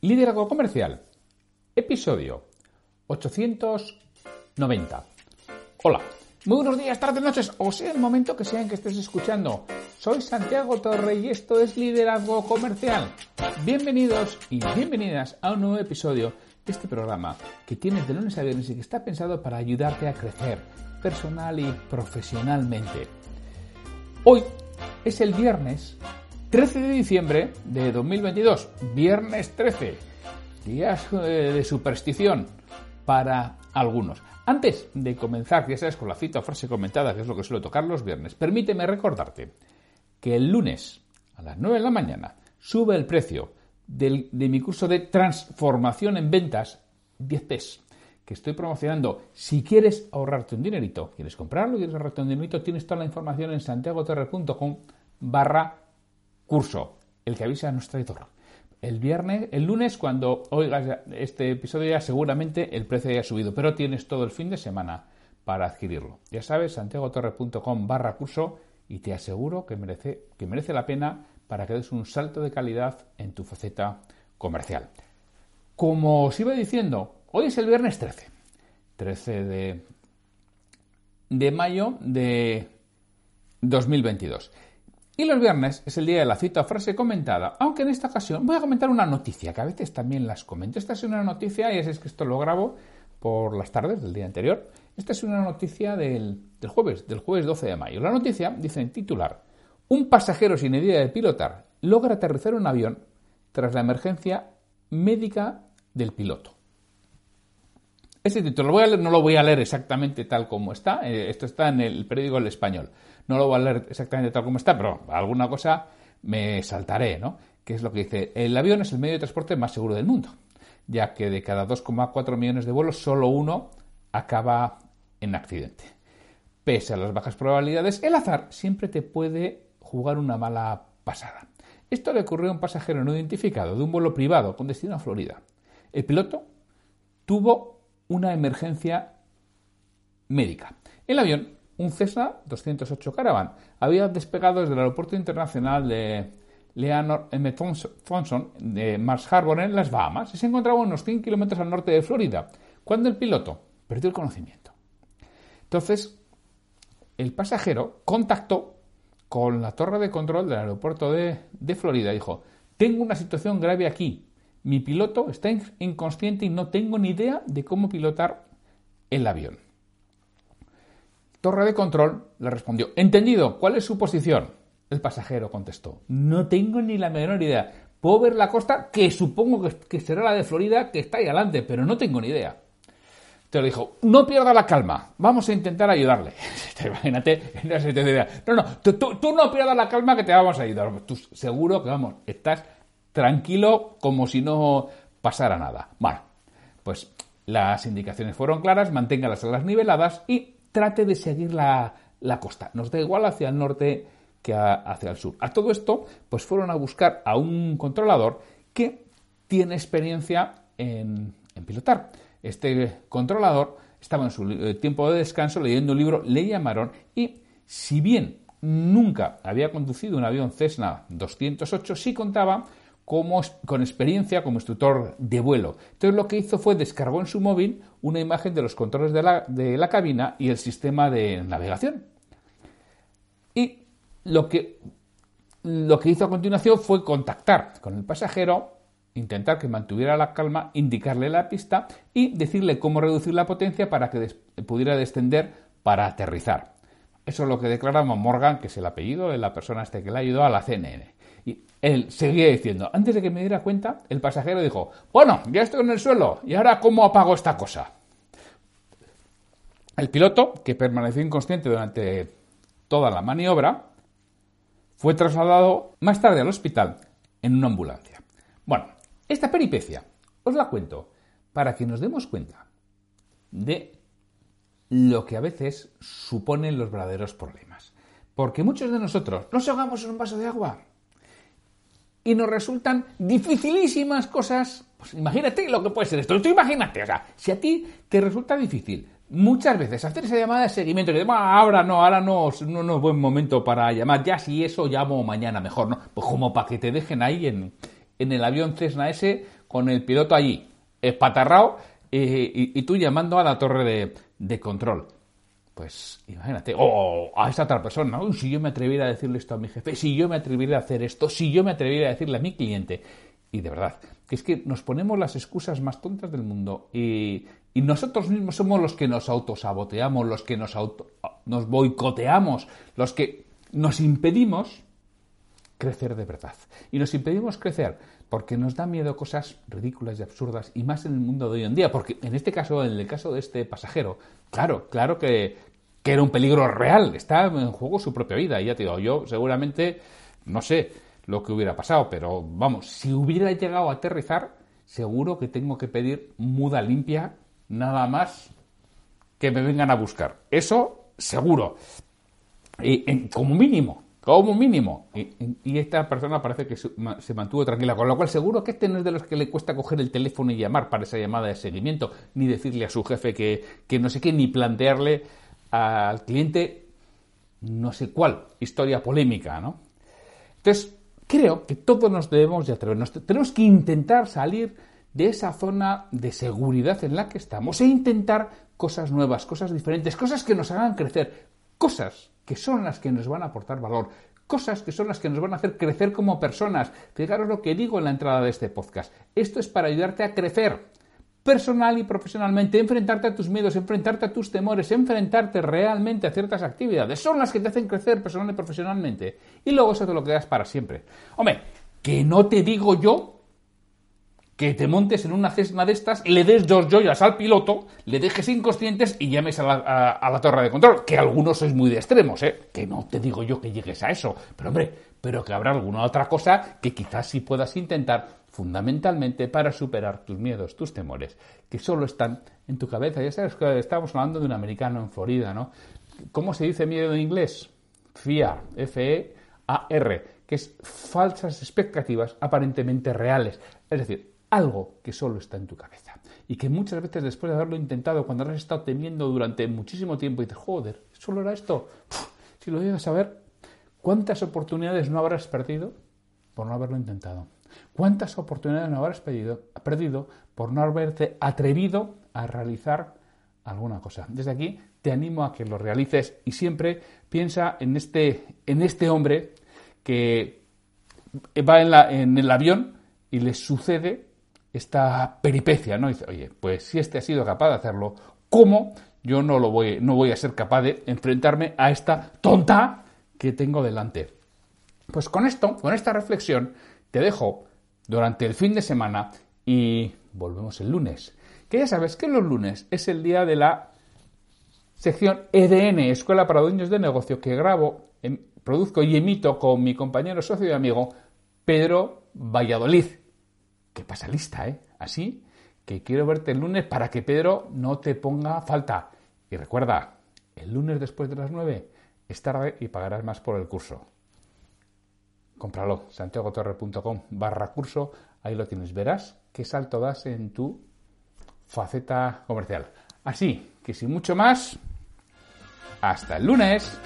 Liderazgo Comercial, episodio 890. Hola, muy buenos días, tardes, noches, o sea el momento que sea en que estés escuchando. Soy Santiago Torre y esto es Liderazgo Comercial. Bienvenidos y bienvenidas a un nuevo episodio de este programa que tienes de lunes a viernes y que está pensado para ayudarte a crecer personal y profesionalmente. Hoy es el viernes 13 de diciembre de 2022, viernes 13, días eh, de superstición para algunos. Antes de comenzar, ya sabes, con la cita o frase comentada, que es lo que suelo tocar los viernes, permíteme recordarte que el lunes a las 9 de la mañana sube el precio de mi curso de transformación en ventas 10 P's que estoy promocionando. Si quieres ahorrarte un dinerito, quieres comprarlo, quieres ahorrarte un dinerito, tienes toda la información en santiagotorre.com barra curso, el que avisa a nuestro editor. El viernes, el lunes, cuando oigas este episodio, ya seguramente el precio haya subido, pero tienes todo el fin de semana para adquirirlo. Ya sabes, santiagotorre.com barra curso y te aseguro que merece, que merece la pena para que des un salto de calidad en tu faceta comercial. Como os iba diciendo, hoy es el viernes 13, 13 de, de mayo de 2022. Y los viernes es el día de la cita o frase comentada, aunque en esta ocasión voy a comentar una noticia, que a veces también las comento. Esta es una noticia, y es que esto lo grabo por las tardes del día anterior. Esta es una noticia del, jueves, del jueves 12 de mayo. La noticia dice en titular, un pasajero sin idea de pilotar logra aterrizar un avión tras la emergencia médica del piloto. Este título no lo voy a leer exactamente tal como está, eh, esto está en el periódico El Español. No lo voy a leer exactamente tal como está, pero alguna cosa me saltaré, ¿no? Que es lo que dice, el avión es el medio de transporte más seguro del mundo, ya que de cada 2,4 millones de vuelos, solo uno acaba en accidente. Pese a las bajas probabilidades, el azar siempre te puede jugar una mala pasada. Esto le ocurrió a un pasajero no identificado de un vuelo privado con destino a Florida. El piloto tuvo una emergencia médica. El avión un Cessna 208 Caravan. Había despegado desde el aeropuerto internacional de Leonard M. Thompson de Mars Harbor en las Bahamas y se encontraba unos 100 kilómetros al norte de Florida, cuando el piloto perdió el conocimiento. Entonces, el pasajero contactó con la torre de control del aeropuerto de, de Florida y dijo, tengo una situación grave aquí, mi piloto está inconsciente y no tengo ni idea de cómo pilotar el avión. Torre de control le respondió, entendido, ¿cuál es su posición? El pasajero contestó, no tengo ni la menor idea. Puedo ver la costa, que supongo que, será la de Florida, que está ahí adelante, pero no tengo ni idea. Te lo dijo, no pierda la calma, vamos a intentar ayudarle. Imagínate, no, no, tú, no pierdas la calma que te vamos a ayudar. Tú seguro que, vamos, estás tranquilo como si no pasara nada. Bueno, pues las indicaciones fueron claras, mantenga las alas niveladas y trate de seguir la, costa. Nos da igual hacia el norte que hacia el sur. A todo esto, pues fueron a buscar a un controlador que tiene experiencia en, pilotar. Este controlador estaba en su eh, tiempo de descanso leyendo un libro, le llamaron y si bien nunca había conducido un avión Cessna 208, sí contaba con experiencia como instructor de vuelo. Entonces lo que hizo fue descargó en su móvil una imagen de los controles de la, de la cabina y el sistema de navegación. Y lo que, lo que hizo a continuación fue contactar con el pasajero, intentar que mantuviera la calma, indicarle la pista y decirle cómo reducir la potencia para que pudiera descender para aterrizar. Eso es lo que declaraba Morgan, que es el apellido de la persona este que le ayudó a la CNN. Y él seguía diciendo, antes de que me diera cuenta, el pasajero dijo, bueno, ya estoy en el suelo, ¿y ahora cómo apago esta cosa? El piloto, que permaneció inconsciente durante toda la maniobra, fue trasladado más tarde al hospital en una ambulancia. Bueno, esta peripecia os la cuento para que nos demos cuenta de lo que a veces suponen los verdaderos problemas. Porque muchos de nosotros nos ahogamos en un vaso de agua y nos resultan dificilísimas cosas. Pues imagínate lo que puede ser esto. Tú imagínate, o sea, si a ti te resulta difícil muchas veces hacer esa llamada de seguimiento, que ahora no, ahora no, no, es buen momento para llamar, ya si eso llamo mañana mejor, ¿no? Pues como para que te dejen ahí en, en el avión Cessna S con el piloto allí, espatarrado, eh, y, tú llamando a la torre de, control. Pues imagínate, o a esa otra persona, si yo me atreviera a decirle esto a mi jefe, si yo me atreviera a hacer esto, si yo me atreviera a decirle a mi cliente. Y de verdad, que es que nos ponemos las excusas más tontas del mundo y, y nosotros mismos somos los que nos autosaboteamos, los que nos, auto, nos boicoteamos, los que nos impedimos crecer de verdad. Y nos impedimos crecer porque nos da miedo cosas ridículas y absurdas, y más en el mundo de hoy en día, porque en este caso, en el caso de este pasajero, claro, claro que, que era un peligro real, está en juego su propia vida, y ya te digo, yo seguramente, no sé lo que hubiera pasado, pero vamos, si hubiera llegado a aterrizar, seguro que tengo que pedir muda limpia, nada más que me vengan a buscar. Eso seguro. Y, como mínimo, como mínimo. Y, esta persona parece que se mantuvo tranquila, con lo cual seguro que este no es de los que le cuesta coger el teléfono y llamar para esa llamada de seguimiento, ni decirle a su jefe que, que no sé qué, ni plantearle al cliente no sé cuál historia polémica, ¿no? Entonces, creo que todos nos debemos de atrevernos. Tenemos que intentar salir de esa zona de seguridad en la que estamos e intentar cosas nuevas, cosas diferentes, cosas que nos hagan crecer, cosas que son las que nos van a aportar valor, cosas que son las que nos van a hacer crecer como personas. Fijaros lo que digo en la entrada de este podcast. Esto es para ayudarte a crecer personal y profesionalmente, enfrentarte a tus miedos, enfrentarte a tus temores, enfrentarte realmente a ciertas actividades. Son las que te hacen crecer personal y profesionalmente. Y luego eso te lo quedas para siempre. Hombre, que no te digo yo que te montes en una cesna de estas, le des dos joyas al piloto, le dejes inconscientes y llames a la, torre de control. Que algunos sois muy de extremos, ¿eh? Que no te digo yo que llegues a eso. Pero hombre, pero que habrá alguna otra cosa que quizás sí puedas intentar fundamentalmente para superar tus miedos, tus temores, que solo están en tu cabeza. Ya sabes que estamos hablando de un americano en Florida, ¿no? ¿Cómo se dice miedo en inglés? Fear, F-E-A-R, que es falsas expectativas aparentemente reales. Es decir, algo que solo está en tu cabeza. Y que muchas veces después de haberlo intentado, cuando has estado temiendo durante muchísimo tiempo, y dices, joder, ¿solo era esto? si lo llegas a ver, ¿cuántas oportunidades no habrás perdido por no haberlo intentado? ¿Cuántas oportunidades no habrás perdido, perdido por no haberte atrevido a realizar alguna cosa? Desde aquí te animo a que lo realices y siempre piensa en este, en este hombre que va en el avión y le sucede esta peripecia, ¿no? dice, oye, pues si este ha sido capaz de hacerlo, ¿cómo yo no, lo voy, no voy a ser capaz de enfrentarme a esta tonta que tengo delante? Pues con esto, con esta reflexión, te dejo durante el fin de semana y volvemos el lunes. Que ya sabes que los lunes es el día de la sección EDN, Escuela para Dueños de Negocio, que grabo, em, produzco y emito con mi compañero, socio y amigo Pedro Valladolid que pasa lista, ¿eh? Así que quiero verte el lunes para que Pedro no te ponga falta. Y recuerda, el lunes después de las 9 es tarde y pagarás más por el curso. Cómpralo, santiagotorre.com barra curso, ahí lo tienes. Verás qué salto das en tu faceta comercial. Así que sin mucho más, hasta el lunes.